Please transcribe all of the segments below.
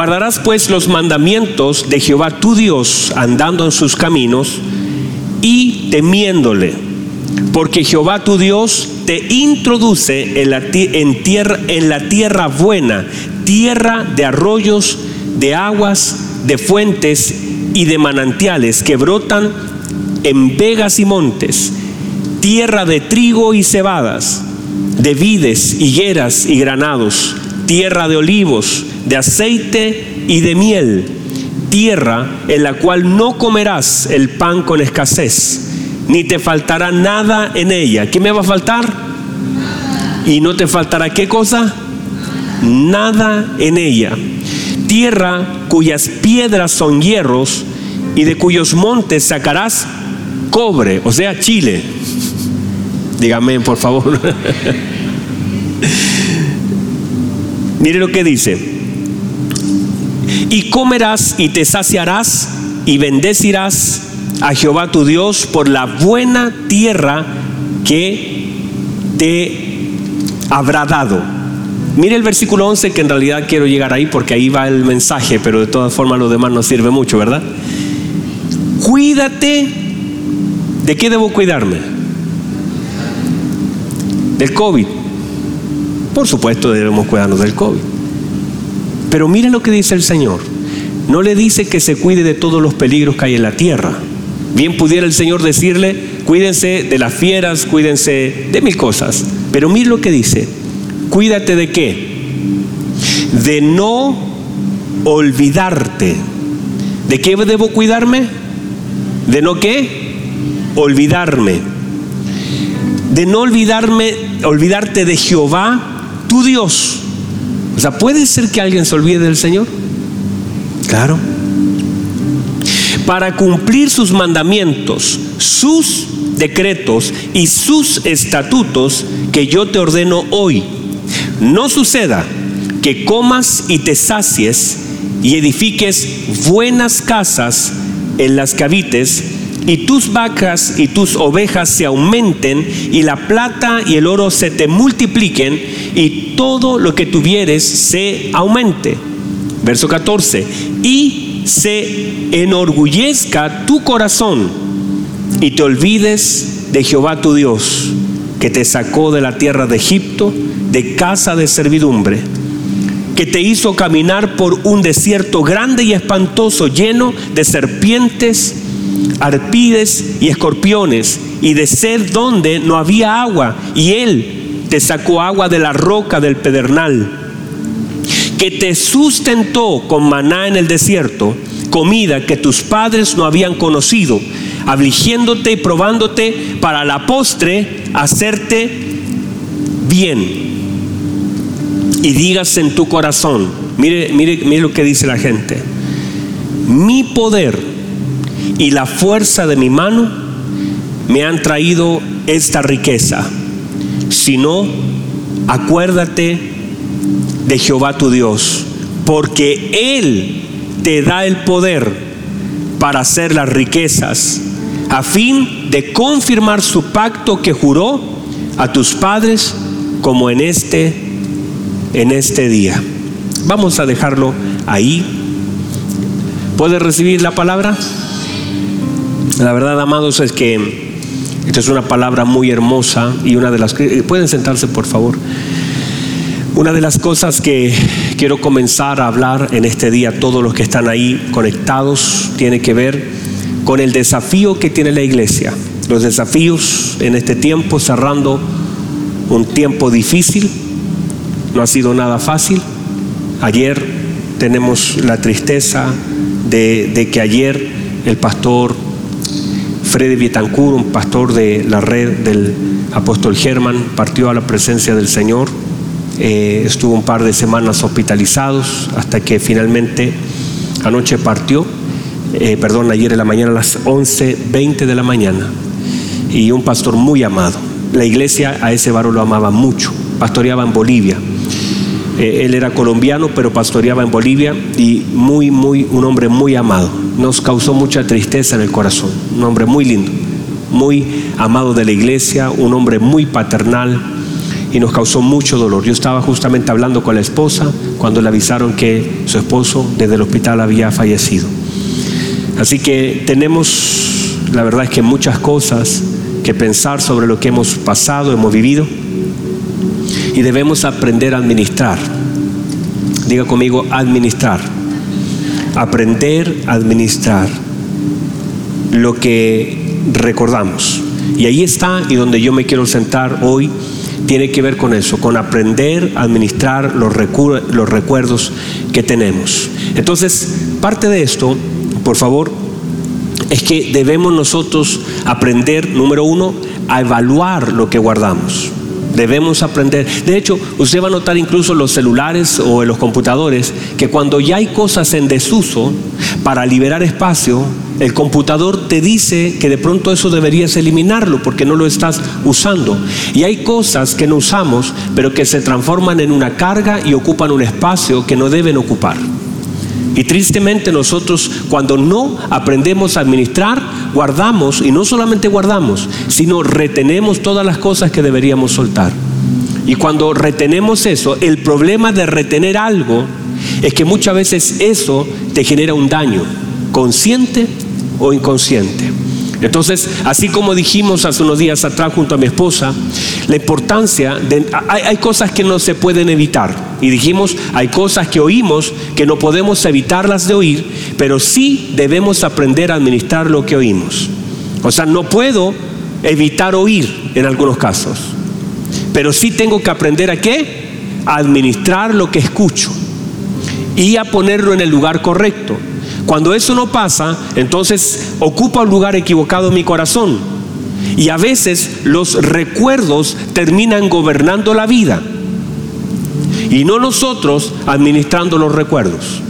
Guardarás pues los mandamientos de Jehová tu Dios andando en sus caminos y temiéndole, porque Jehová tu Dios te introduce en la, tierra, en la tierra buena, tierra de arroyos, de aguas, de fuentes y de manantiales que brotan en vegas y montes, tierra de trigo y cebadas, de vides, higueras y granados, tierra de olivos, de aceite y de miel, tierra en la cual no comerás el pan con escasez, ni te faltará nada en ella. ¿Qué me va a faltar? Y no te faltará qué cosa? Nada en ella. Tierra cuyas piedras son hierros y de cuyos montes sacarás cobre, o sea, chile. Dígame, por favor. Mire lo que dice. Y comerás y te saciarás y bendecirás a Jehová tu Dios por la buena tierra que te habrá dado. Mire el versículo 11 que en realidad quiero llegar ahí porque ahí va el mensaje, pero de todas formas lo demás no sirve mucho, ¿verdad? Cuídate. ¿De qué debo cuidarme? Del COVID. Por supuesto debemos cuidarnos del COVID. Pero mire lo que dice el Señor. No le dice que se cuide de todos los peligros que hay en la tierra. Bien pudiera el Señor decirle, cuídense de las fieras, cuídense de mil cosas. Pero mire lo que dice. Cuídate de qué? De no olvidarte. ¿De qué debo cuidarme? ¿De no qué? Olvidarme. De no olvidarme, olvidarte de Jehová tu Dios. O sea, ¿puede ser que alguien se olvide del Señor? Claro. Para cumplir sus mandamientos, sus decretos y sus estatutos que yo te ordeno hoy. No suceda que comas y te sacies y edifiques buenas casas en las que habites y tus vacas y tus ovejas se aumenten y la plata y el oro se te multipliquen y todo lo que tuvieres se aumente. Verso 14. Y se enorgullezca tu corazón y te olvides de Jehová tu Dios, que te sacó de la tierra de Egipto, de casa de servidumbre, que te hizo caminar por un desierto grande y espantoso, lleno de serpientes, arpides y escorpiones, y de sed donde no había agua, y él te sacó agua de la roca del pedernal, que te sustentó con maná en el desierto, comida que tus padres no habían conocido, afligiéndote y probándote para la postre hacerte bien. Y digas en tu corazón, mire, mire, mire lo que dice la gente, mi poder y la fuerza de mi mano me han traído esta riqueza sino acuérdate de Jehová tu Dios, porque Él te da el poder para hacer las riquezas, a fin de confirmar su pacto que juró a tus padres como en este en este día. Vamos a dejarlo ahí. ¿Puedes recibir la palabra? La verdad, amados, es que esta es una palabra muy hermosa y una de las que... Pueden sentarse, por favor. Una de las cosas que quiero comenzar a hablar en este día, todos los que están ahí conectados, tiene que ver con el desafío que tiene la iglesia. Los desafíos en este tiempo, cerrando un tiempo difícil, no ha sido nada fácil. Ayer tenemos la tristeza de, de que ayer el pastor Freddy Vitancourt, un pastor de la red del apóstol Germán, partió a la presencia del Señor. Eh, estuvo un par de semanas hospitalizados hasta que finalmente anoche partió, eh, perdón, ayer en la mañana a las 11.20 de la mañana. Y un pastor muy amado. La iglesia a ese varón lo amaba mucho. Pastoreaba en Bolivia. Eh, él era colombiano, pero pastoreaba en Bolivia y muy, muy, un hombre muy amado. Nos causó mucha tristeza en el corazón. Un hombre muy lindo, muy amado de la iglesia, un hombre muy paternal y nos causó mucho dolor. Yo estaba justamente hablando con la esposa cuando le avisaron que su esposo desde el hospital había fallecido. Así que tenemos, la verdad es que muchas cosas que pensar sobre lo que hemos pasado, hemos vivido, y debemos aprender a administrar. Diga conmigo, administrar. Aprender a administrar lo que recordamos. Y ahí está, y donde yo me quiero sentar hoy, tiene que ver con eso, con aprender a administrar los, los recuerdos que tenemos. Entonces, parte de esto, por favor, es que debemos nosotros aprender, número uno, a evaluar lo que guardamos. Debemos aprender. De hecho, usted va a notar incluso los celulares o en los computadores que cuando ya hay cosas en desuso, para liberar espacio, el computador te dice que de pronto eso deberías eliminarlo porque no lo estás usando. Y hay cosas que no usamos, pero que se transforman en una carga y ocupan un espacio que no deben ocupar. Y tristemente nosotros cuando no aprendemos a administrar, guardamos, y no solamente guardamos, sino retenemos todas las cosas que deberíamos soltar. Y cuando retenemos eso, el problema de retener algo es que muchas veces eso te genera un daño, consciente o inconsciente. Entonces, así como dijimos hace unos días atrás junto a mi esposa, la importancia de... Hay, cosas que no se pueden evitar. Y dijimos, hay cosas que oímos que no podemos evitarlas de oír, pero sí debemos aprender a administrar lo que oímos. O sea, no puedo evitar oír en algunos casos, pero sí tengo que aprender a qué? A administrar lo que escucho y a ponerlo en el lugar correcto. Cuando eso no pasa, entonces ocupa un lugar equivocado en mi corazón. Y a veces los recuerdos terminan gobernando la vida y no nosotros administrando los recuerdos.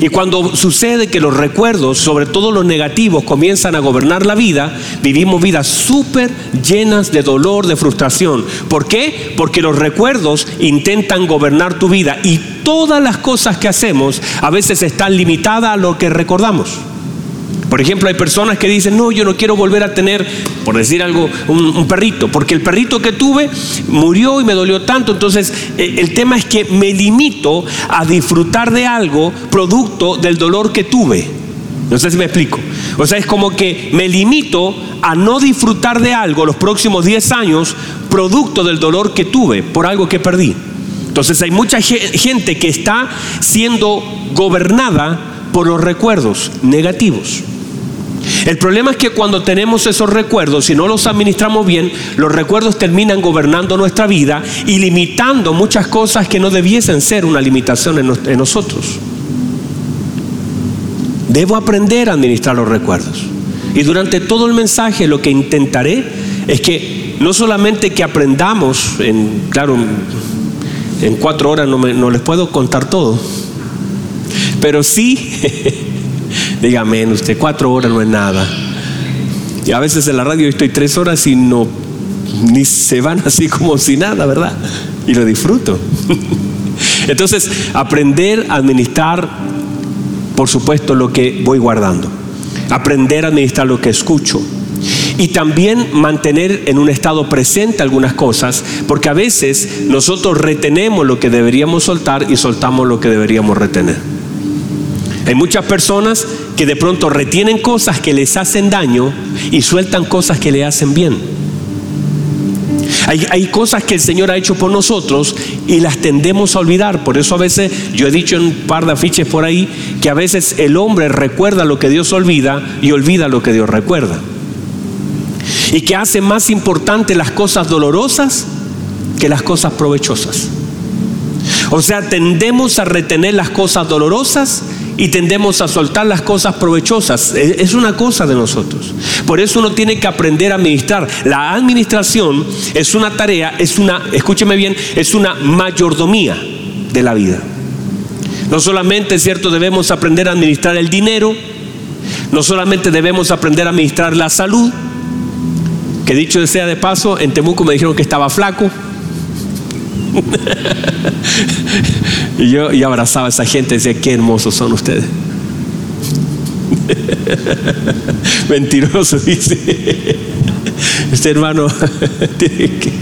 Y cuando sucede que los recuerdos, sobre todo los negativos, comienzan a gobernar la vida, vivimos vidas súper llenas de dolor, de frustración. ¿Por qué? Porque los recuerdos intentan gobernar tu vida y todas las cosas que hacemos a veces están limitadas a lo que recordamos. Por ejemplo, hay personas que dicen, no, yo no quiero volver a tener, por decir algo, un, perrito, porque el perrito que tuve murió y me dolió tanto. Entonces, eh, el tema es que me limito a disfrutar de algo producto del dolor que tuve. No sé si me explico. O sea, es como que me limito a no disfrutar de algo los próximos 10 años producto del dolor que tuve por algo que perdí. Entonces hay mucha gente que está siendo gobernada por los recuerdos negativos. El problema es que cuando tenemos esos recuerdos y no los administramos bien, los recuerdos terminan gobernando nuestra vida y limitando muchas cosas que no debiesen ser una limitación en, nosotros. Debo aprender a administrar los recuerdos. Y durante todo el mensaje lo que intentaré es que no solamente que aprendamos, en, claro, en cuatro horas no les puedo contar todo, pero sí Dígame, usted, cuatro horas no es nada. Y a veces en la radio estoy tres horas y no, ni se van así como si nada, ¿verdad? Y lo disfruto. Entonces, aprender a administrar, por supuesto, lo que voy guardando. Aprender a administrar lo que escucho. Y también mantener en un estado presente algunas cosas, porque a veces nosotros retenemos lo que deberíamos soltar y soltamos lo que deberíamos retener. Hay muchas personas que de pronto retienen cosas que les hacen daño y sueltan cosas que le hacen bien. Hay, cosas que el Señor ha hecho por nosotros y las tendemos a olvidar. Por eso a veces yo he dicho en un par de afiches por ahí que a veces el hombre recuerda lo que Dios olvida y olvida lo que Dios recuerda. Y que hace más importante las cosas dolorosas que las cosas provechosas. O sea, tendemos a retener las cosas dolorosas y tendemos a soltar las cosas provechosas. Es una cosa de nosotros. Por eso uno tiene que aprender a administrar. La administración es una tarea, es una, escúcheme bien, es una mayordomía de la vida. No solamente, cierto, debemos aprender a administrar el dinero, no solamente debemos aprender a administrar la salud, que dicho sea de paso, en Temuco me dijeron que estaba flaco. y yo y abrazaba a esa gente y decía, qué hermosos son ustedes. Mentiroso, dice. Este hermano tiene que,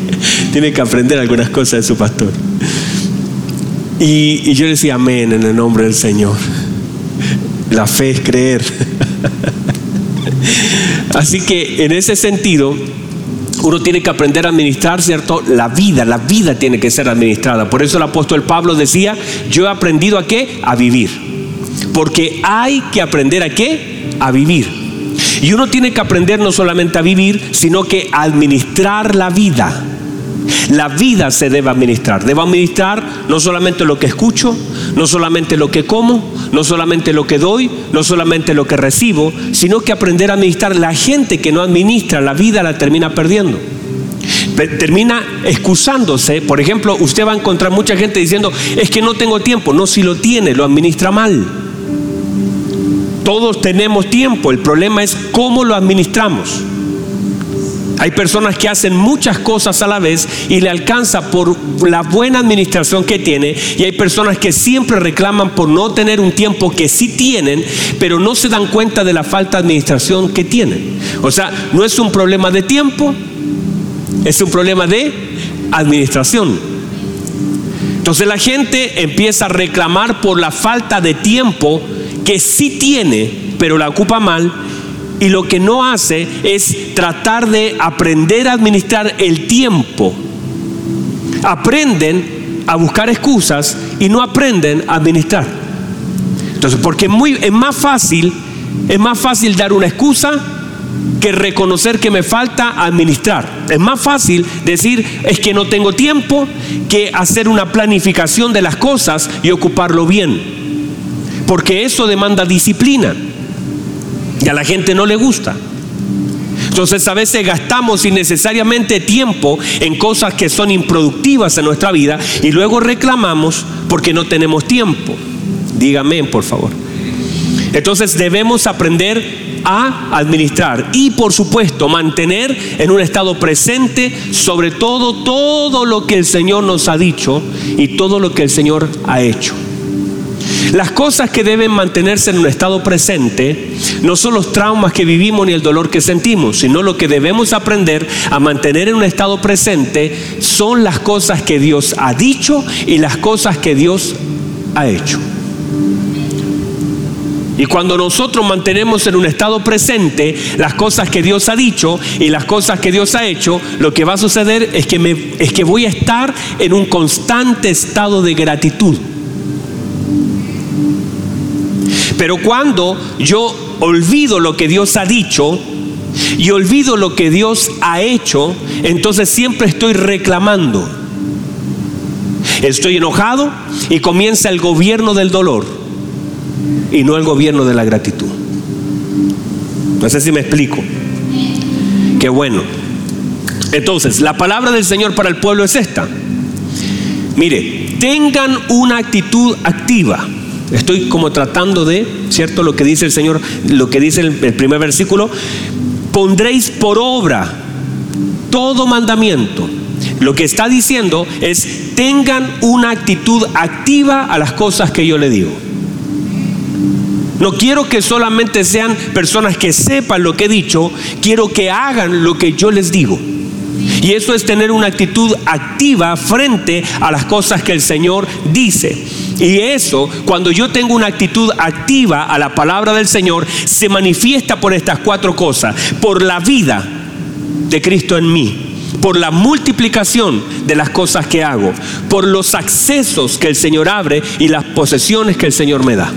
tiene que aprender algunas cosas de su pastor. Y, y yo le decía amén en el nombre del Señor. La fe es creer. Así que en ese sentido, uno tiene que aprender a administrar, ¿cierto? La vida, la vida tiene que ser administrada. Por eso el apóstol Pablo decía, yo he aprendido a qué? A vivir. Porque hay que aprender a qué? A vivir. Y uno tiene que aprender no solamente a vivir, sino que a administrar la vida. La vida se debe administrar. Debo administrar no solamente lo que escucho, no solamente lo que como, no solamente lo que doy, no solamente lo que recibo, sino que aprender a administrar. La gente que no administra la vida la termina perdiendo. Termina excusándose. Por ejemplo, usted va a encontrar mucha gente diciendo, es que no tengo tiempo. No, si lo tiene, lo administra mal. Todos tenemos tiempo. El problema es cómo lo administramos. Hay personas que hacen muchas cosas a la vez y le alcanza por la buena administración que tiene. Y hay personas que siempre reclaman por no tener un tiempo que sí tienen, pero no se dan cuenta de la falta de administración que tienen. O sea, no es un problema de tiempo, es un problema de administración. Entonces la gente empieza a reclamar por la falta de tiempo que sí tiene, pero la ocupa mal y lo que no hace es tratar de aprender a administrar el tiempo. Aprenden a buscar excusas y no aprenden a administrar. Entonces, porque es, muy, es más fácil, es más fácil dar una excusa que reconocer que me falta administrar. Es más fácil decir es que no tengo tiempo que hacer una planificación de las cosas y ocuparlo bien. Porque eso demanda disciplina y a la gente no le gusta. Entonces a veces gastamos innecesariamente tiempo en cosas que son improductivas en nuestra vida y luego reclamamos porque no tenemos tiempo. Dígame, por favor. Entonces debemos aprender a administrar y por supuesto mantener en un estado presente sobre todo todo lo que el Señor nos ha dicho y todo lo que el Señor ha hecho. Las cosas que deben mantenerse en un estado presente no son los traumas que vivimos ni el dolor que sentimos, sino lo que debemos aprender a mantener en un estado presente son las cosas que Dios ha dicho y las cosas que Dios ha hecho. Y cuando nosotros mantenemos en un estado presente las cosas que Dios ha dicho y las cosas que Dios ha hecho, lo que va a suceder es que, es que voy a estar en un constante estado de gratitud. Pero cuando yo olvido lo que Dios ha dicho y olvido lo que Dios ha hecho, entonces siempre estoy reclamando. Estoy enojado y comienza el gobierno del dolor y no el gobierno de la gratitud. No sé si me explico. Qué bueno. Entonces, la palabra del Señor para el pueblo es esta. Mire, tengan una actitud activa. Estoy como tratando de, ¿cierto? Lo que dice el Señor, lo que dice el, primer versículo, pondréis por obra todo mandamiento. Lo que está diciendo es, tengan una actitud activa a las cosas que yo le digo. No quiero que solamente sean personas que sepan lo que he dicho, quiero que hagan lo que yo les digo. Y eso es tener una actitud activa frente a las cosas que el Señor dice. Y eso, cuando yo tengo una actitud activa a la palabra del Señor, se manifiesta por estas cuatro cosas. Por la vida de Cristo en mí por la multiplicación de las cosas que hago, por los accesos que el Señor abre y las posesiones que el Señor me da.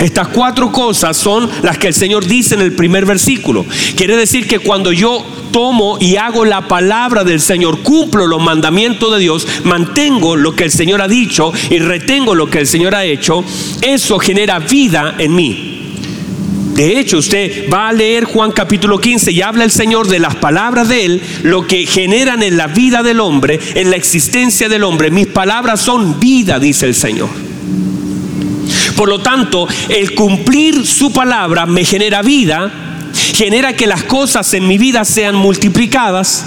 Estas cuatro cosas son las que el Señor dice en el primer versículo. Quiere decir que cuando yo tomo y hago la palabra del Señor, cumplo los mandamientos de Dios, mantengo lo que el Señor ha dicho y retengo lo que el Señor ha hecho, eso genera vida en mí. De hecho, usted va a leer Juan capítulo 15 y habla el Señor de las palabras de Él, lo que generan en la vida del hombre, en la existencia del hombre. Mis palabras son vida, dice el Señor. Por lo tanto, el cumplir su palabra me genera vida, genera que las cosas en mi vida sean multiplicadas,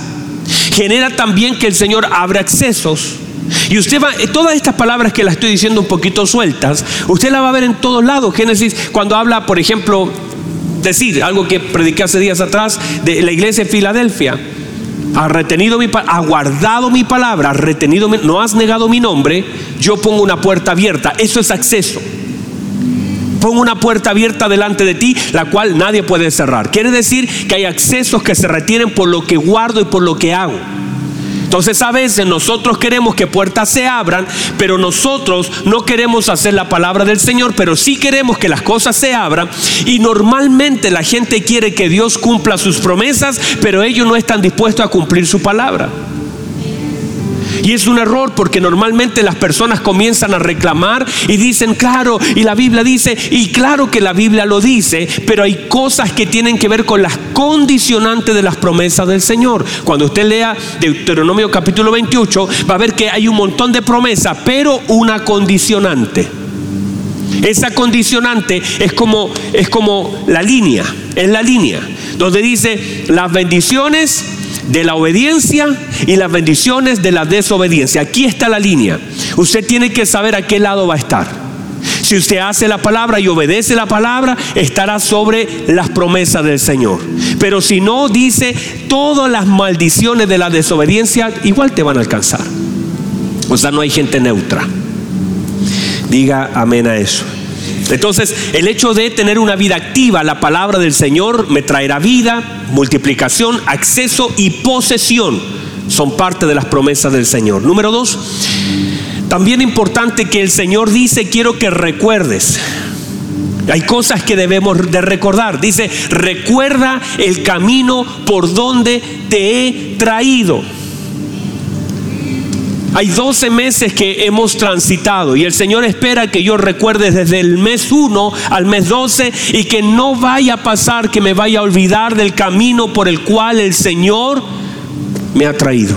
genera también que el Señor abra accesos. Y usted va, todas estas palabras que las estoy diciendo un poquito sueltas, usted la va a ver en todos lados. Génesis, cuando habla, por ejemplo, decir algo que prediqué hace días atrás de la iglesia de Filadelfia. has retenido mi has guardado mi palabra, has retenido no has negado mi nombre, yo pongo una puerta abierta. Eso es acceso. Pongo una puerta abierta delante de ti, la cual nadie puede cerrar. Quiere decir que hay accesos que se retienen por lo que guardo y por lo que hago. Entonces a veces nosotros queremos que puertas se abran, pero nosotros no queremos hacer la palabra del Señor, pero sí queremos que las cosas se abran. Y normalmente la gente quiere que Dios cumpla sus promesas, pero ellos no están dispuestos a cumplir su palabra. Y es un error porque normalmente las personas comienzan a reclamar y dicen, claro, y la Biblia dice, y claro que la Biblia lo dice, pero hay cosas que tienen que ver con las condicionantes de las promesas del Señor. Cuando usted lea Deuteronomio capítulo 28, va a ver que hay un montón de promesas, pero una condicionante. Esa condicionante es como, es como la línea, es la línea, donde dice las bendiciones de la obediencia y las bendiciones de la desobediencia. Aquí está la línea. Usted tiene que saber a qué lado va a estar. Si usted hace la palabra y obedece la palabra, estará sobre las promesas del Señor. Pero si no dice todas las maldiciones de la desobediencia, igual te van a alcanzar. O sea, no hay gente neutra. Diga amén a eso. Entonces, el hecho de tener una vida activa, la palabra del Señor me traerá vida, multiplicación, acceso y posesión. Son parte de las promesas del Señor. Número dos, también importante que el Señor dice, quiero que recuerdes. Hay cosas que debemos de recordar. Dice, recuerda el camino por donde te he traído. Hay 12 meses que hemos transitado y el Señor espera que yo recuerde desde el mes 1 al mes 12 y que no vaya a pasar que me vaya a olvidar del camino por el cual el Señor me ha traído.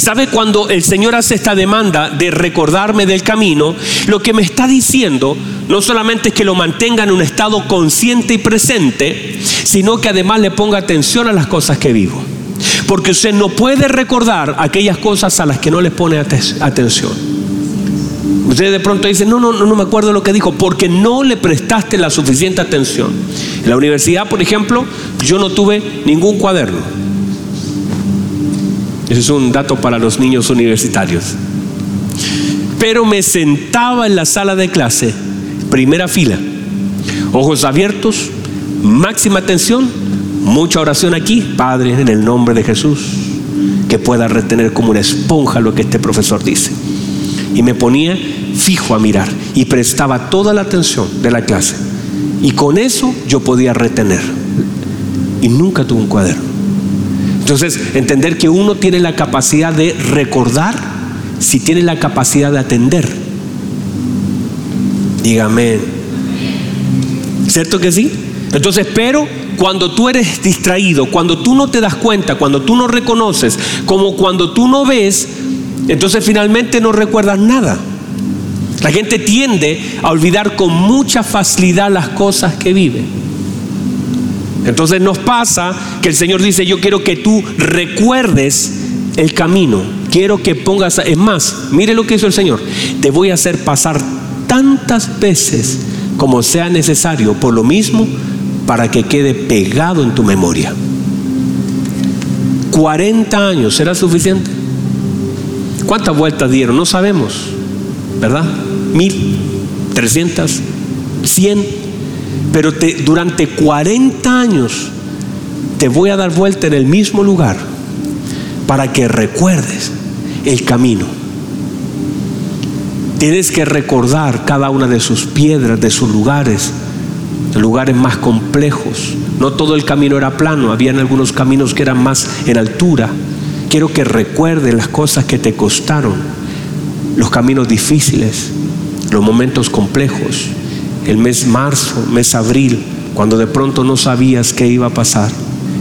¿Sabe cuando el Señor hace esta demanda de recordarme del camino? Lo que me está diciendo no solamente es que lo mantenga en un estado consciente y presente, sino que además le ponga atención a las cosas que vivo. Porque usted no puede recordar aquellas cosas a las que no le pone atención. Usted de pronto dice, no, no, no, no me acuerdo lo que dijo, porque no le prestaste la suficiente atención. En la universidad, por ejemplo, yo no tuve ningún cuaderno. Ese es un dato para los niños universitarios. Pero me sentaba en la sala de clase, primera fila, ojos abiertos, máxima atención, Mucha oración aquí, Padre, en el nombre de Jesús, que pueda retener como una esponja lo que este profesor dice. Y me ponía fijo a mirar y prestaba toda la atención de la clase. Y con eso yo podía retener. Y nunca tuve un cuaderno. Entonces, entender que uno tiene la capacidad de recordar si tiene la capacidad de atender. Dígame. ¿Cierto que sí? Entonces, pero cuando tú eres distraído, cuando tú no te das cuenta, cuando tú no reconoces, como cuando tú no ves, entonces finalmente no recuerdas nada. La gente tiende a olvidar con mucha facilidad las cosas que vive. Entonces nos pasa que el Señor dice, yo quiero que tú recuerdes el camino. Quiero que pongas, es más, mire lo que hizo el Señor. Te voy a hacer pasar tantas veces como sea necesario por lo mismo para que quede pegado en tu memoria. 40 años, ¿será suficiente? ¿Cuántas vueltas dieron? No sabemos, ¿verdad? Mil, trescientas, cien. Pero te, durante 40 años te voy a dar vuelta en el mismo lugar para que recuerdes el camino. Tienes que recordar cada una de sus piedras, de sus lugares, lugares más complejos. No todo el camino era plano, habían algunos caminos que eran más en altura. Quiero que recuerdes las cosas que te costaron, los caminos difíciles, los momentos complejos, el mes marzo, mes abril, cuando de pronto no sabías qué iba a pasar.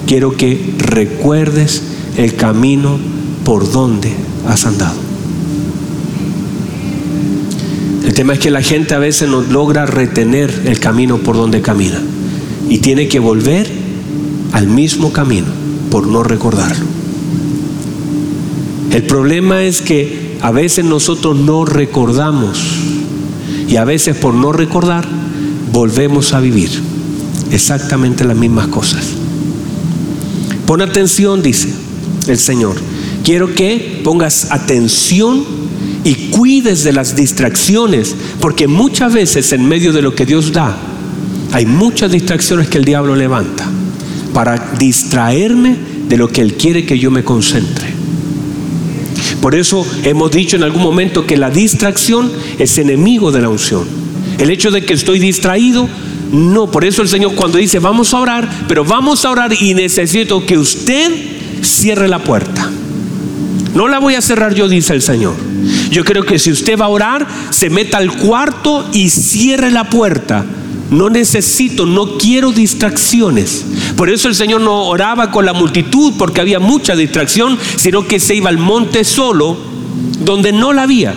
Quiero que recuerdes el camino por donde has andado. El tema es que la gente a veces no logra retener el camino por donde camina y tiene que volver al mismo camino por no recordarlo. El problema es que a veces nosotros no recordamos y a veces por no recordar volvemos a vivir exactamente las mismas cosas. Pon atención, dice, el Señor. Quiero que pongas atención y cuides de las distracciones, porque muchas veces en medio de lo que Dios da, hay muchas distracciones que el diablo levanta para distraerme de lo que Él quiere que yo me concentre. Por eso hemos dicho en algún momento que la distracción es enemigo de la unción. El hecho de que estoy distraído, no, por eso el Señor cuando dice vamos a orar, pero vamos a orar y necesito que usted cierre la puerta. No la voy a cerrar yo, dice el Señor. Yo creo que si usted va a orar, se meta al cuarto y cierre la puerta. No necesito, no quiero distracciones. Por eso el Señor no oraba con la multitud porque había mucha distracción, sino que se iba al monte solo donde no la había.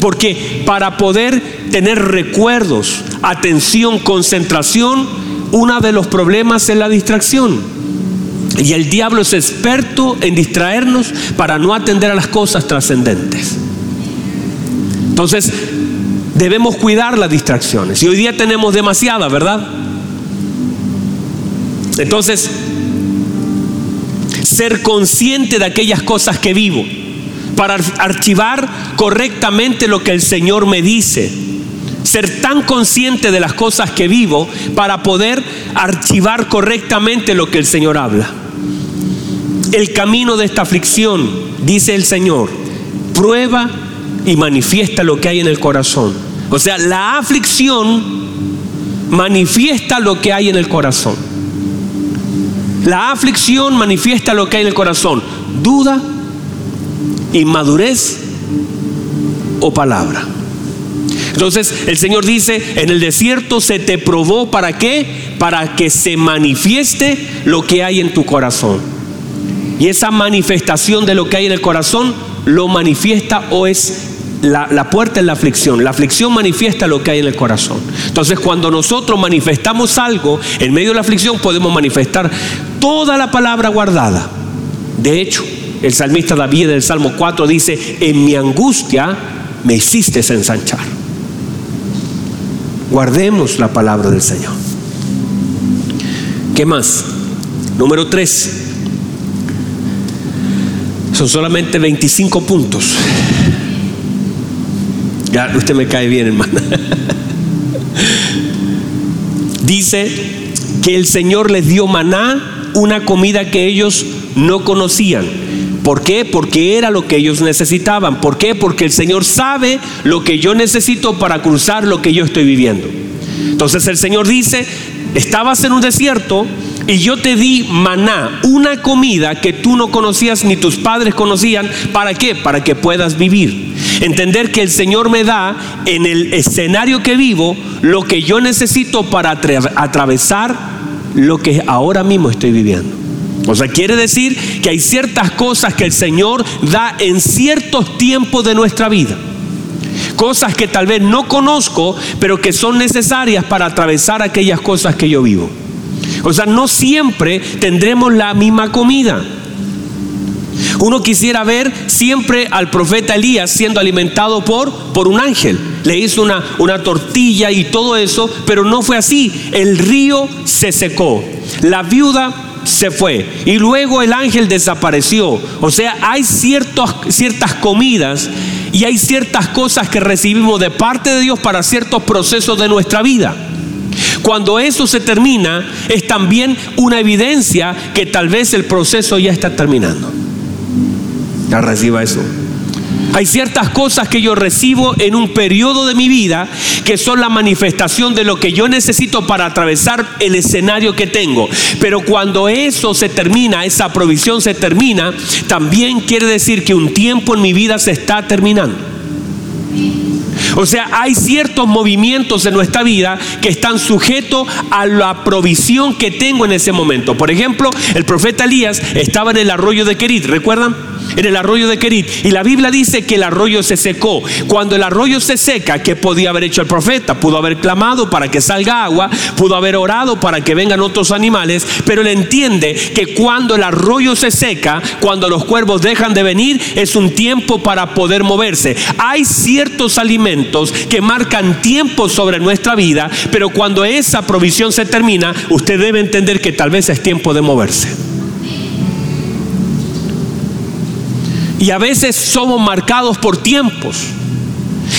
Porque para poder tener recuerdos, atención, concentración, uno de los problemas es la distracción. Y el diablo es experto en distraernos para no atender a las cosas trascendentes. Entonces, debemos cuidar las distracciones. Y hoy día tenemos demasiadas, ¿verdad? Entonces, ser consciente de aquellas cosas que vivo, para archivar correctamente lo que el Señor me dice. Ser tan consciente de las cosas que vivo para poder archivar correctamente lo que el Señor habla. El camino de esta aflicción, dice el Señor, prueba y manifiesta lo que hay en el corazón. O sea, la aflicción manifiesta lo que hay en el corazón. La aflicción manifiesta lo que hay en el corazón. Duda, inmadurez o palabra. Entonces el Señor dice, en el desierto se te probó para qué? Para que se manifieste lo que hay en tu corazón. Y esa manifestación de lo que hay en el corazón lo manifiesta o es la, puerta es la aflicción. La aflicción manifiesta lo que hay en el corazón. Entonces, cuando nosotros manifestamos algo, en medio de la aflicción podemos manifestar toda la palabra guardada. De hecho, el salmista David del Salmo 4 dice, en mi angustia me hiciste ensanchar. Guardemos la palabra del Señor. ¿Qué más? Número 3. Son solamente 25 puntos. Ya, usted me cae bien, hermana. Dice que el Señor les dio maná, una comida que ellos no conocían. ¿Por qué? Porque era lo que ellos necesitaban. ¿Por qué? Porque el Señor sabe lo que yo necesito para cruzar lo que yo estoy viviendo. Entonces el Señor dice, estabas en un desierto, y yo te di maná, una comida que tú no conocías ni tus padres conocían. ¿Para qué? Para que puedas vivir. Entender que el Señor me da en el escenario que vivo lo que yo necesito para atravesar lo que ahora mismo estoy viviendo. O sea, quiere decir que hay ciertas cosas que el Señor da en ciertos tiempos de nuestra vida. Cosas que tal vez no conozco, pero que son necesarias para atravesar aquellas cosas que yo vivo. O sea, no siempre tendremos la misma comida. Uno quisiera ver siempre al profeta Elías siendo alimentado por, por un ángel. Le hizo una, una tortilla y todo eso, pero no fue así. El río se secó. La viuda se fue y luego el ángel desapareció. O sea, hay ciertos, ciertas comidas y hay ciertas cosas que recibimos de parte de Dios para ciertos procesos de nuestra vida. Cuando eso se termina, es también una evidencia que tal vez el proceso ya está terminando. Ya reciba eso. Hay ciertas cosas que yo recibo en un periodo de mi vida que son la manifestación de lo que yo necesito para atravesar el escenario que tengo. Pero cuando eso se termina, esa provisión se termina, también quiere decir que un tiempo en mi vida se está terminando. O sea, hay ciertos movimientos en nuestra vida que están sujetos a la provisión que tengo en ese momento. Por ejemplo, el profeta Elías estaba en el arroyo de Kerit, ¿recuerdan? En el arroyo de Kerit. Y la Biblia dice que el arroyo se secó. Cuando el arroyo se seca, ¿qué podía haber hecho el profeta? Pudo haber clamado para que salga agua, pudo haber orado para que vengan otros animales, pero él entiende que cuando el arroyo se seca, cuando los cuervos dejan de venir, es un tiempo para poder moverse. Hay ciertos alimentos que marcan tiempo sobre nuestra vida, pero cuando esa provisión se termina, usted debe entender que tal vez es tiempo de moverse. Y a veces somos marcados por tiempos.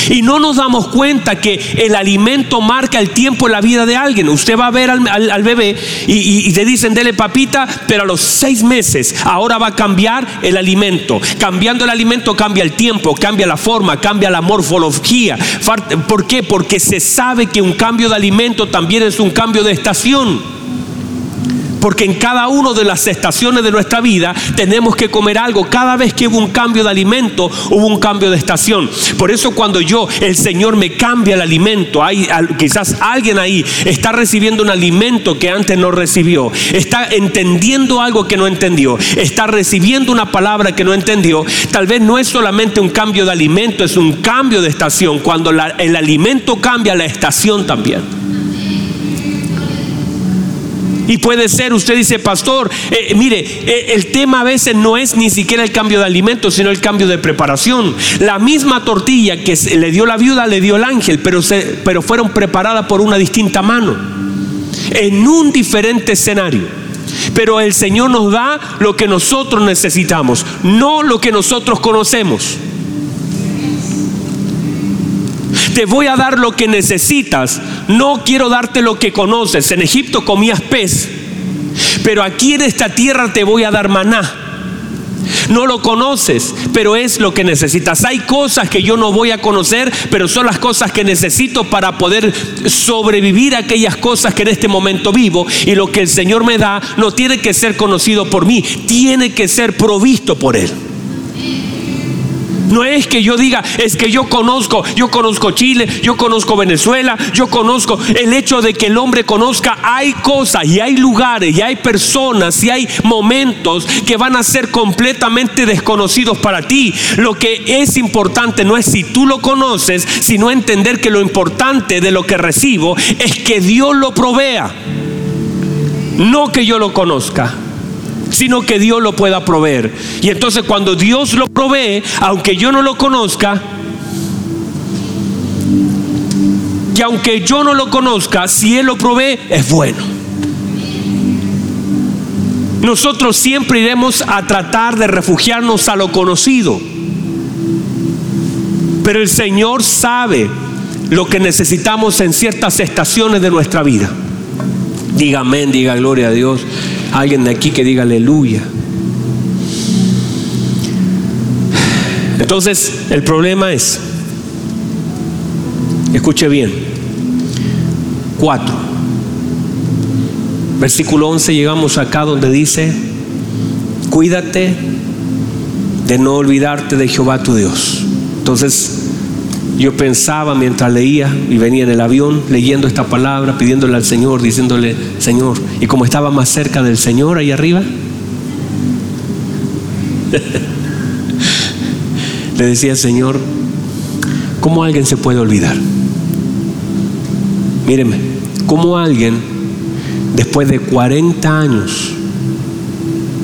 Y no nos damos cuenta que el alimento marca el tiempo en la vida de alguien. Usted va a ver al, bebé y, te dicen, dele papita, pero a los seis meses ahora va a cambiar el alimento. Cambiando el alimento cambia el tiempo, cambia la forma, cambia la morfología. ¿Por qué? Porque se sabe que un cambio de alimento también es un cambio de estación. Porque en cada una de las estaciones de nuestra vida tenemos que comer algo. Cada vez que hubo un cambio de alimento, hubo un cambio de estación. Por eso cuando yo, el Señor me cambia el alimento, quizás alguien ahí está recibiendo un alimento que antes no recibió. Está entendiendo algo que no entendió. Está recibiendo una palabra que no entendió. Tal vez no es solamente un cambio de alimento, es un cambio de estación. Cuando el alimento cambia, la estación también. Y puede ser, usted dice, pastor, eh, mire, eh, el tema a veces no es ni siquiera el cambio de alimentos, sino el cambio de preparación. La misma tortilla que le dio la viuda, le dio el ángel, pero, pero fueron preparadas por una distinta mano, en un diferente escenario. Pero el Señor nos da lo que nosotros necesitamos, no lo que nosotros conocemos. Te voy a dar lo que necesitas, no quiero darte lo que conoces. En Egipto comías pez, pero aquí en esta tierra te voy a dar maná. No lo conoces, pero es lo que necesitas. Hay cosas que yo no voy a conocer, pero son las cosas que necesito para poder sobrevivir a aquellas cosas que en este momento vivo. Y lo que el Señor me da no tiene que ser conocido por mí, tiene que ser provisto por Él. No es que yo diga, es que yo conozco, yo conozco Chile, yo conozco Venezuela, yo conozco el hecho de que el hombre conozca, hay cosas y hay lugares y hay personas y hay momentos que van a ser completamente desconocidos para ti. Lo que es importante no es si tú lo conoces, sino entender que lo importante de lo que recibo es que Dios lo provea, no que yo lo conozca sino que Dios lo pueda proveer. Y entonces cuando Dios lo provee, aunque yo no lo conozca, que aunque yo no lo conozca, si Él lo provee, es bueno. Nosotros siempre iremos a tratar de refugiarnos a lo conocido. Pero el Señor sabe lo que necesitamos en ciertas estaciones de nuestra vida. Diga amén, diga gloria a Dios. Alguien de aquí que diga aleluya. Entonces, el problema es, escuche bien, 4. Versículo 11 llegamos acá donde dice, cuídate de no olvidarte de Jehová tu Dios. Entonces, yo pensaba mientras leía y venía en el avión leyendo esta palabra, pidiéndole al Señor, diciéndole, Señor, y como estaba más cerca del Señor ahí arriba, le decía, Señor, ¿cómo alguien se puede olvidar? Míreme, ¿cómo alguien, después de 40 años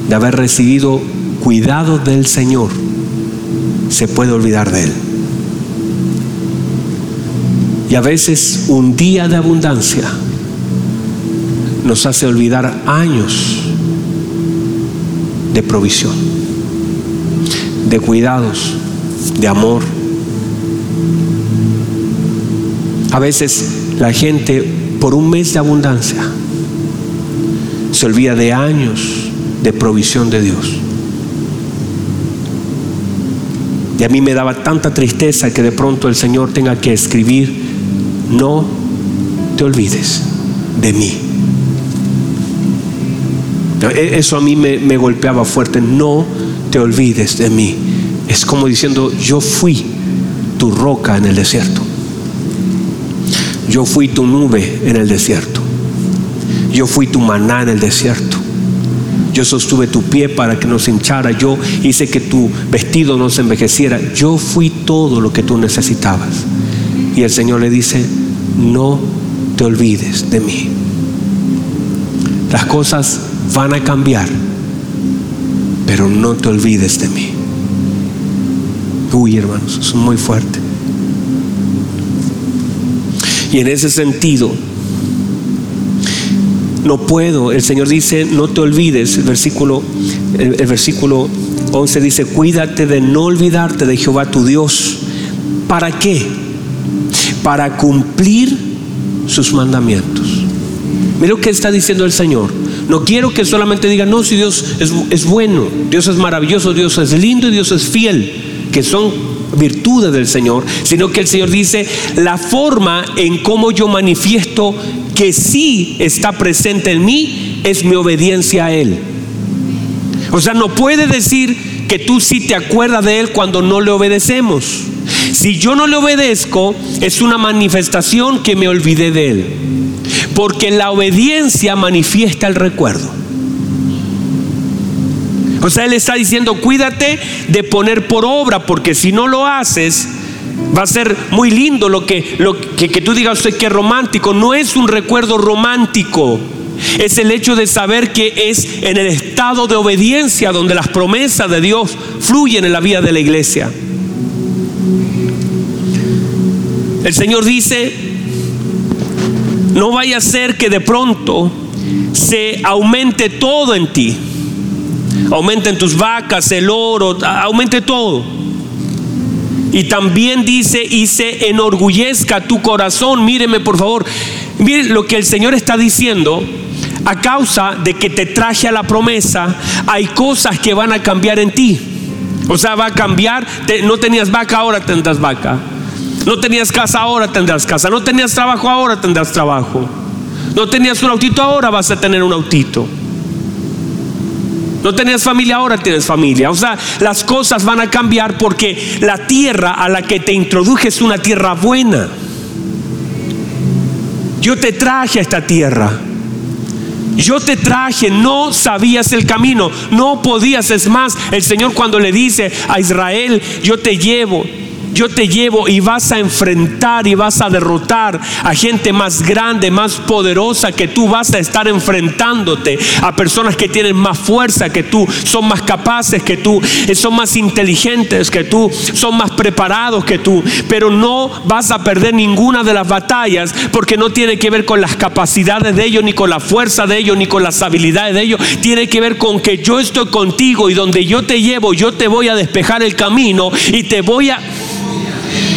de haber recibido cuidado del Señor, se puede olvidar de Él? Y a veces un día de abundancia nos hace olvidar años de provisión, de cuidados, de amor. A veces la gente por un mes de abundancia se olvida de años de provisión de Dios. Y a mí me daba tanta tristeza que de pronto el Señor tenga que escribir no te olvides de mí. E, eso a mí me, golpeaba fuerte, no te olvides de mí. Es como diciendo, yo fui tu roca en el desierto. Yo fui tu nube en el desierto. Yo fui tu maná en el desierto. Yo sostuve tu pie para que no se hinchara. Yo hice que tu vestido no se envejeciera. Yo fui todo lo que tú necesitabas. Y el Señor le dice, no te olvides de mí. Las cosas van a cambiar, pero no te olvides de mí. Uy, hermanos, es muy fuerte. Y en ese sentido, no puedo, el Señor dice, no te olvides, el versículo, el, versículo 11 dice, cuídate de no olvidarte de Jehová tu Dios. ¿Para qué? Para cumplir sus mandamientos. Mira lo que está diciendo el Señor. No quiero que solamente digan, no, si Dios es, es bueno, Dios es maravilloso, Dios es lindo y Dios es fiel, que son virtudes del Señor, sino que el Señor dice la forma en cómo yo manifiesto que sí está presente en mí es mi obediencia a Él. O sea, no puede decir que tú sí te acuerdas de Él cuando no le obedecemos. Si yo no le obedezco, es una manifestación que me olvidé de Él. Porque la obediencia manifiesta el recuerdo. O sea, Él está diciendo, cuídate de poner por obra, porque si no lo haces, va a ser muy lindo lo que, lo que, tú digas, que romántico. No es un recuerdo romántico es el hecho de saber que es en el estado de obediencia donde las promesas de Dios fluyen en la vida de la iglesia. El Señor dice, no vaya a ser que de pronto se aumente todo en ti. Aumenten tus vacas, el oro, aumente todo. Y también dice, y se enorgullezca tu corazón. Míreme por favor. Mire lo que el Señor está diciendo a causa de que te traje a la promesa, hay cosas que van a cambiar en ti. O sea, va a cambiar. no tenías vaca, ahora tendrás vaca. No tenías casa, ahora tendrás casa. No tenías trabajo, ahora tendrás trabajo. No tenías un autito, ahora vas a tener un autito. No tenías familia, ahora tienes familia. O sea, las cosas van a cambiar porque la tierra a la que te introduje es una tierra buena. Yo te traje a esta tierra. Yo te traje, no sabías el camino, no podías. Es más, el Señor cuando le dice a Israel, yo te llevo, yo te llevo y vas a enfrentar y vas a derrotar a gente más grande, más poderosa que tú. Vas a estar enfrentándote a personas que tienen más fuerza que tú, son más capaces que tú, eh, son más inteligentes que tú, son más preparados que tú. Pero no vas a perder ninguna de las batallas porque no tiene que ver con las capacidades de ellos, ni con la fuerza de ellos, ni con las habilidades de ellos. Tiene que ver con que yo estoy contigo y donde yo te llevo, yo te voy a despejar el camino y te voy a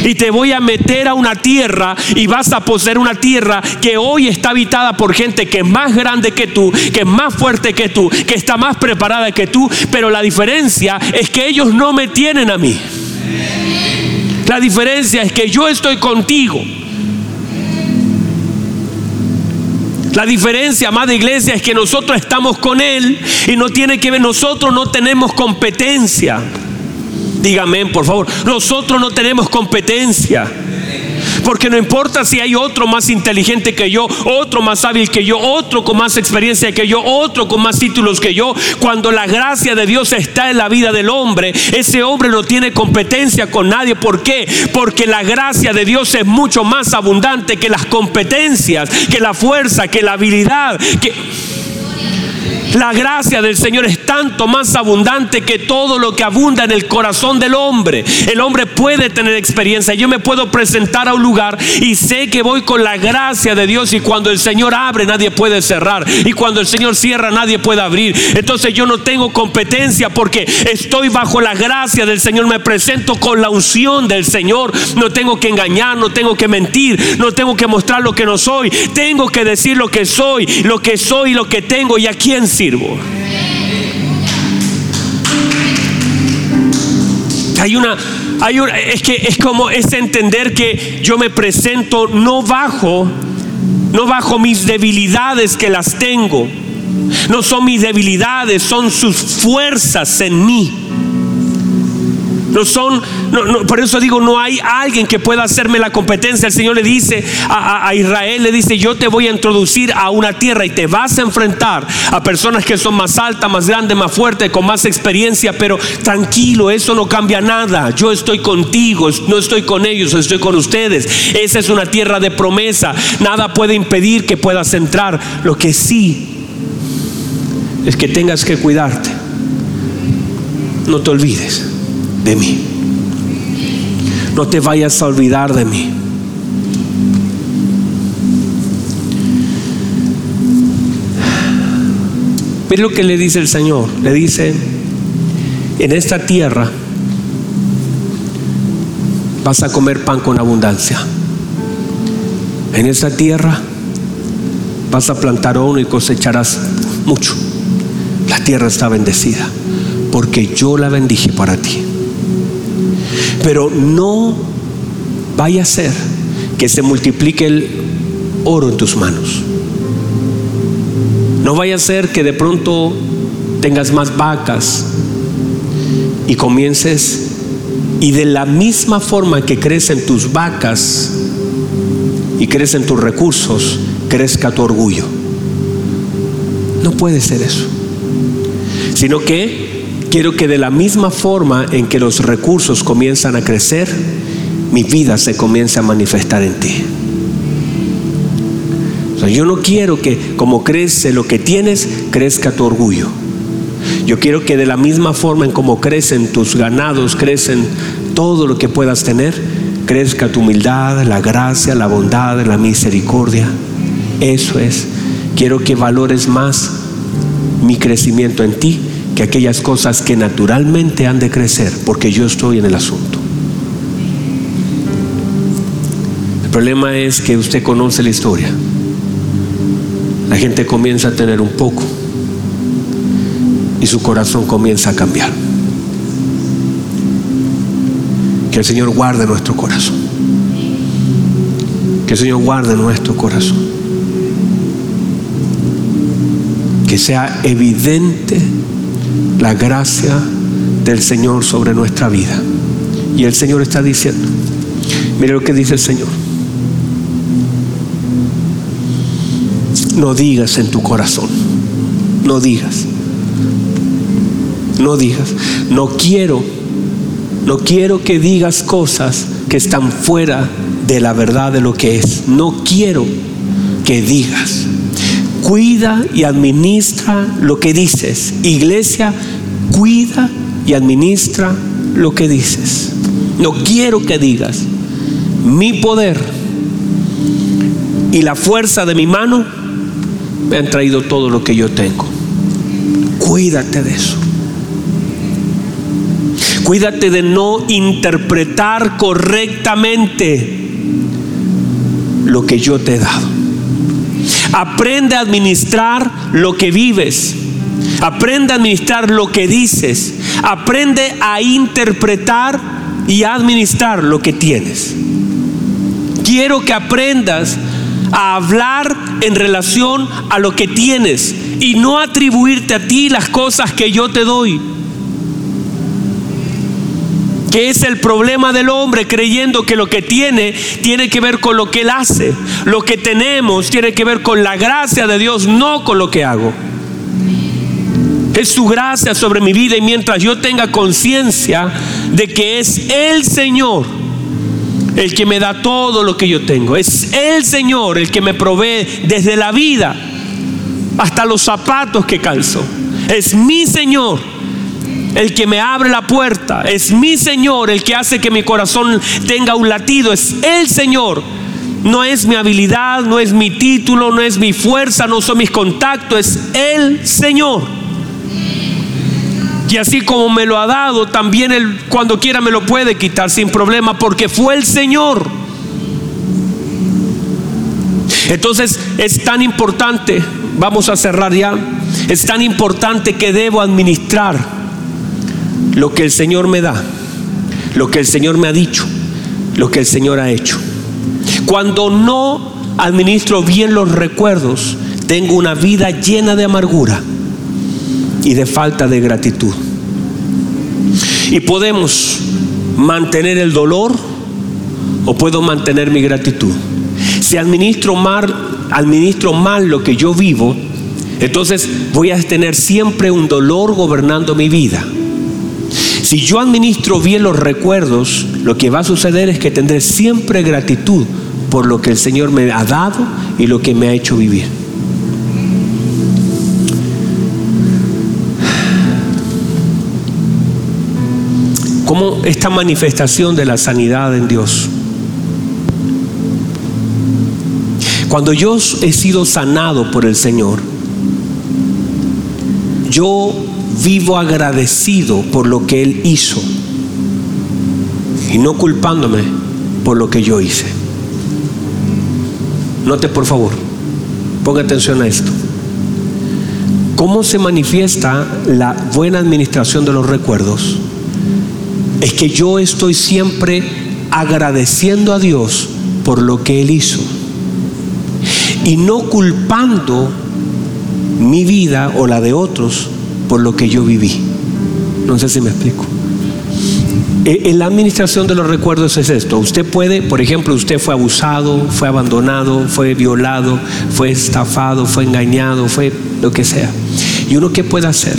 y te voy a meter a una tierra y vas a poseer una tierra que hoy está habitada por gente que es más grande que tú, que es más fuerte que tú, que está más preparada que tú, pero la diferencia es que ellos no me tienen a mí. La diferencia es que yo estoy contigo. La diferencia, amada iglesia, es que nosotros estamos con Él y no tiene que ver, nosotros no tenemos competencia. Dígame, por favor. Nosotros no tenemos competencia. Porque no importa si hay otro más inteligente que yo, otro más hábil que yo, otro con más experiencia que yo, otro con más títulos que yo. Cuando la gracia de Dios está en la vida del hombre, ese hombre no tiene competencia con nadie. ¿Por qué? Porque la gracia de Dios es mucho más abundante que las competencias, que la fuerza, que la habilidad, que... La gracia del Señor es tanto más abundante que todo lo que abunda en el corazón del hombre. El hombre puede tener experiencia. Yo me puedo presentar a un lugar y sé que voy con la gracia de Dios y cuando el Señor abre nadie puede cerrar y cuando el Señor cierra nadie puede abrir. Entonces yo no tengo competencia porque estoy bajo la gracia del Señor. Me presento con la unción del Señor. No tengo que engañar, no tengo que mentir, no tengo que mostrar lo que no soy. Tengo que decir lo que soy, lo que soy, lo que tengo y a quién hay una, hay es que es como es entender que yo me presento no bajo, no bajo mis debilidades que las tengo. No son mis debilidades, son sus fuerzas en mí. No son, por eso digo, no hay alguien que pueda hacerme la competencia. El Señor le dice a, a, Israel, le dice, yo te voy a introducir a una tierra y te vas a enfrentar a personas que son más altas, más grandes, más fuertes, con más experiencia, pero tranquilo, eso no cambia nada. Yo estoy contigo, no estoy con ellos, estoy con ustedes. Esa es una tierra de promesa. Nada puede impedir que puedas entrar. Lo que sí es que tengas que cuidarte. No te olvides de mí. No te vayas a olvidar de mí. Mira lo que le dice el Señor. Le dice, en esta tierra vas a comer pan con abundancia. En esta tierra vas a plantar uno y cosecharás mucho. La tierra está bendecida porque yo la bendije para ti. Pero no vaya a ser que se multiplique el oro en tus manos. No vaya a ser que de pronto tengas más vacas y comiences y de la misma forma que crecen tus vacas y crecen tus recursos, crezca tu orgullo. No puede ser eso. Sino que quiero que de la misma forma en que los recursos comienzan a crecer, mi vida se comience a manifestar en ti. yo no quiero que como crece lo que tienes, crezca tu orgullo. Yo quiero que de la misma forma en como crecen tus ganados, crecen todo lo que puedas tener, crezca tu humildad, la gracia, la bondad, la misericordia. Eso es. Quiero que valores más mi crecimiento en ti que aquellas cosas que naturalmente han de crecer, porque yo estoy en el asunto. El problema es que usted conoce la historia. La gente comienza a tener un poco y su corazón comienza a cambiar. Que el Señor guarde nuestro corazón. Que el Señor guarde nuestro corazón. Que sea evidente la gracia del Señor sobre nuestra vida. Y el Señor está diciendo, mire lo que dice el Señor. No digas en tu corazón, no digas no digas, no quiero, no quiero que digas cosas que están fuera de la verdad de lo que es. No quiero que digas. Cuida y administra lo que dices. Iglesia, cuida y administra lo que dices. No quiero que digas, mi poder y la fuerza de mi mano me han traído todo lo que yo tengo. Cuídate de eso. Cuídate de no interpretar correctamente lo que yo te he dado. Aprende a administrar lo que vives. Aprende a administrar lo que dices. Aprende a interpretar y administrar lo que tienes. Quiero que aprendas a hablar en relación a lo que tienes y no atribuirte a ti las cosas que yo te doy que es el problema del hombre creyendo que lo que tiene tiene que ver con lo que él hace. Lo que tenemos tiene que ver con la gracia de Dios, no con lo que hago. Es su gracia sobre mi vida y mientras yo tenga conciencia de que es el Señor el que me da todo lo que yo tengo. Es el Señor el que me provee desde la vida hasta los zapatos que calzo. Es mi Señor el que me abre la puerta, es mi Señor el que hace que mi corazón tenga un latido, es el Señor. No es mi habilidad, no es mi título, no es mi fuerza, no son mis contactos, es el Señor. Y así como me lo ha dado, también Él cuando quiera me lo puede quitar sin problema, porque fue el Señor. Entonces es tan importante, vamos a cerrar ya, es tan importante que debo administrar lo que el Señor me da, lo que el Señor me ha dicho, lo que el Señor ha hecho. Cuando no administro bien los recuerdos, tengo una vida llena de amargura y de falta de gratitud. Y podemos mantener el dolor o puedo mantener mi gratitud. Si administro mal, administro mal lo que yo vivo, entonces voy a tener siempre un dolor gobernando mi vida. Si yo administro bien los recuerdos, lo que va a suceder es que tendré siempre gratitud por lo que el Señor me ha dado y lo que me ha hecho vivir. Como esta manifestación de la sanidad en Dios. Cuando yo he sido sanado por el Señor, yo vivo agradecido por lo que Él hizo y no culpándome por lo que yo hice. Note por favor, ponga atención a esto. ¿Cómo se manifiesta la buena administración de los recuerdos? Es que yo estoy siempre agradeciendo a Dios por lo que Él hizo y no culpando mi vida o la de otros por lo que yo viví. No sé si me explico. E, en la administración de los recuerdos es esto. Usted puede, por ejemplo, usted fue abusado, fue abandonado, fue violado, fue estafado, fue engañado, fue lo que sea. ¿Y uno qué puede hacer?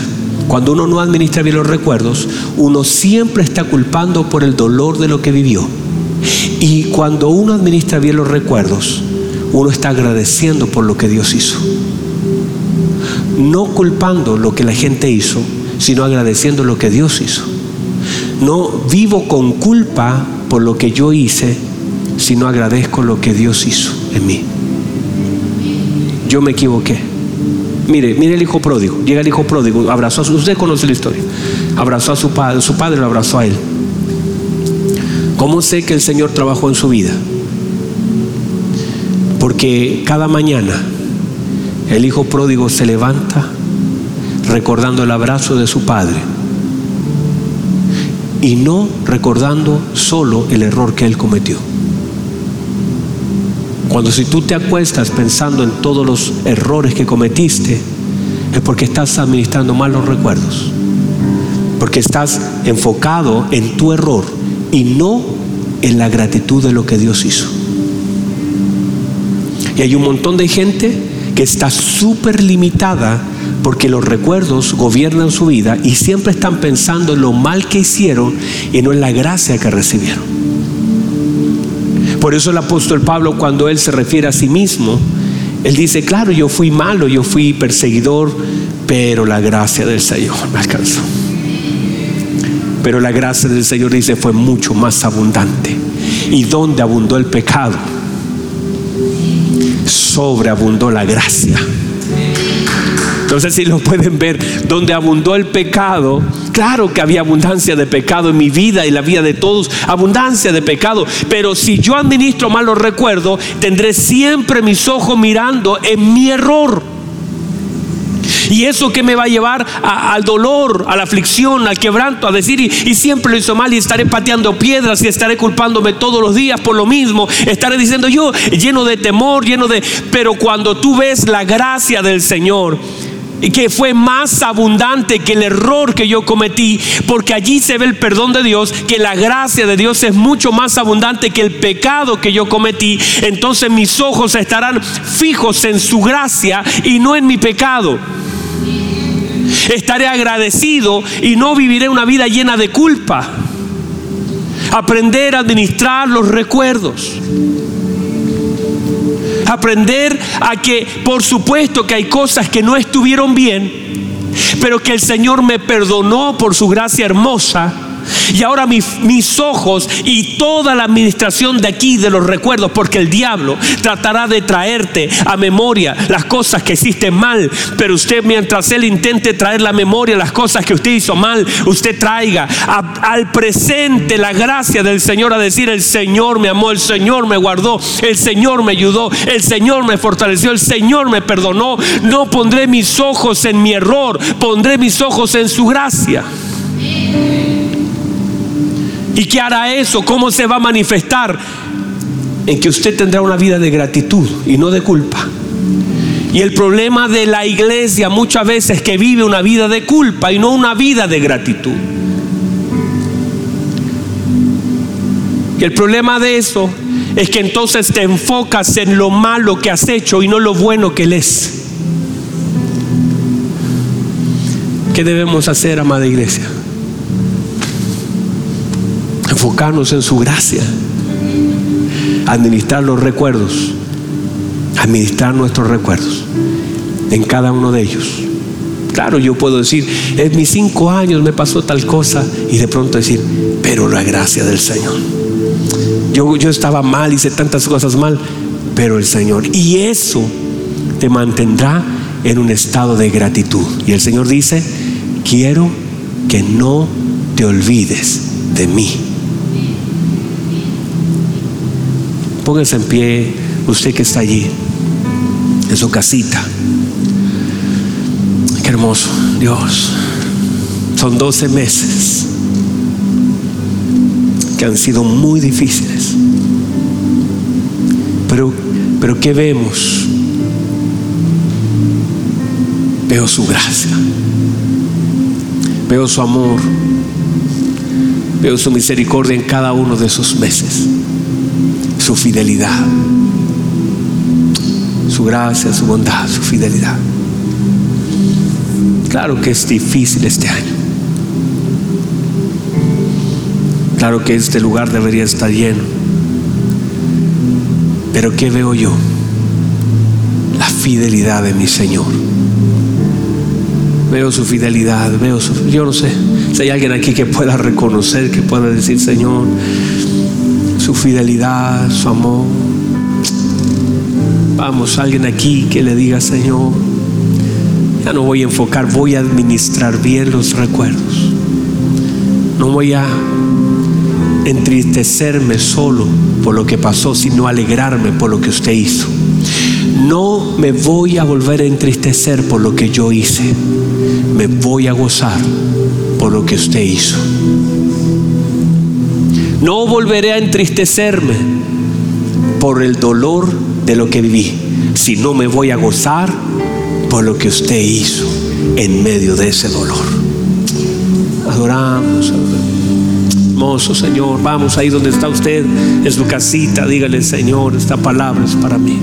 Cuando uno no administra bien los recuerdos, uno siempre está culpando por el dolor de lo que vivió. Y cuando uno administra bien los recuerdos, uno está agradeciendo por lo que Dios hizo. No culpando lo que la gente hizo, sino agradeciendo lo que Dios hizo. No vivo con culpa por lo que yo hice, sino agradezco lo que Dios hizo en mí. Yo me equivoqué. Mire, mire el hijo pródigo. Llega el hijo pródigo, abrazó a su, usted conoce la historia. Abrazó a su padre, su padre lo abrazó a él. ¿Cómo sé que el Señor trabajó en su vida? Porque cada mañana el hijo pródigo se levanta recordando el abrazo de su padre y no recordando solo el error que él cometió. Cuando si tú te acuestas pensando en todos los errores que cometiste, es porque estás administrando mal los recuerdos. Porque estás enfocado en tu error y no en la gratitud de lo que Dios hizo. Y hay un montón de gente que está súper limitada porque los recuerdos gobiernan su vida y siempre están pensando en lo mal que hicieron y no en la gracia que recibieron. Por eso el apóstol Pablo cuando él se refiere a sí mismo, él dice, claro, yo fui malo, yo fui perseguidor, pero la gracia del Señor me alcanzó. Pero la gracia del Señor dice fue mucho más abundante. ¿Y donde abundó el pecado? sobreabundó la gracia. Entonces si lo pueden ver, donde abundó el pecado, claro que había abundancia de pecado en mi vida y la vida de todos, abundancia de pecado. Pero si yo administro mal los recuerdos, tendré siempre mis ojos mirando en mi error. Y eso que me va a llevar al dolor, a la aflicción, al quebranto, a decir, y, y, siempre lo hizo mal y estaré pateando piedras y estaré culpándome todos los días por lo mismo. Estaré diciendo yo, lleno de temor, lleno de... Pero cuando tú ves la gracia del Señor, que fue más abundante que el error que yo cometí, porque allí se ve el perdón de Dios, que la gracia de Dios es mucho más abundante que el pecado que yo cometí, entonces mis ojos estarán fijos en su gracia y no en mi pecado. Estaré agradecido y no viviré una vida llena de culpa. Aprender a administrar los recuerdos. Aprender a que, por supuesto, que hay cosas que no estuvieron bien, pero que el Señor me perdonó por su gracia hermosa y ahora mis, ojos y toda la administración de aquí, de los recuerdos, porque el diablo tratará de traerte a memoria las cosas que hiciste mal, pero usted mientras él intente traer la memoria las cosas que usted hizo mal, usted traiga al presente la gracia del Señor a decir, el Señor me amó, el Señor me guardó, el Señor me ayudó, el Señor me fortaleció, el Señor me perdonó. No pondré mis ojos en mi error, pondré mis ojos en su gracia. ¿Y qué hará eso? ¿Cómo se va a manifestar? En que usted tendrá una vida de gratitud y no de culpa. Y el problema de la iglesia muchas veces es que vive una vida de culpa y no una vida de gratitud. Y el problema de eso es que entonces te enfocas en lo malo que has hecho y no lo bueno que él es. ¿Qué debemos hacer, amada iglesia? Enfocarnos en su gracia, administrar los recuerdos, administrar nuestros recuerdos en cada uno de ellos. Claro, yo puedo decir, en mis cinco años me pasó tal cosa y de pronto decir, pero la gracia del Señor. Yo, yo estaba mal, hice tantas cosas mal, pero el Señor. Y eso te mantendrá en un estado de gratitud. Y el Señor dice quiero que no te olvides de mí. Póngase en pie, usted que está allí, en su casita. Qué hermoso, Dios. Son 12 meses que han sido muy difíciles. Pero, pero ¿qué vemos? Veo su gracia. Veo su amor. Veo su misericordia en cada uno de esos meses. Su fidelidad. Su gracia, su bondad, su fidelidad. Claro que es difícil este año. Claro que este lugar debería estar lleno. Pero ¿qué veo yo? La fidelidad de mi Señor. Veo su fidelidad, veo su... Yo no sé si hay alguien aquí que pueda reconocer, que pueda decir, Señor, su fidelidad, su amor. Vamos, alguien aquí que le diga, Señor, ya no voy a enfocar, voy a administrar bien los recuerdos. No voy a entristecerme solo por lo que pasó, sino alegrarme por lo que usted hizo. No me voy a volver a entristecer por lo que yo hice. Me voy a gozar por lo que usted hizo. No volveré a entristecerme por el dolor de lo que viví, sino me voy a gozar por lo que usted hizo en medio de ese dolor. Adoramos, hermoso Señor. Vamos ahí donde está usted, en su casita, dígale, Señor, esta palabra es para mí.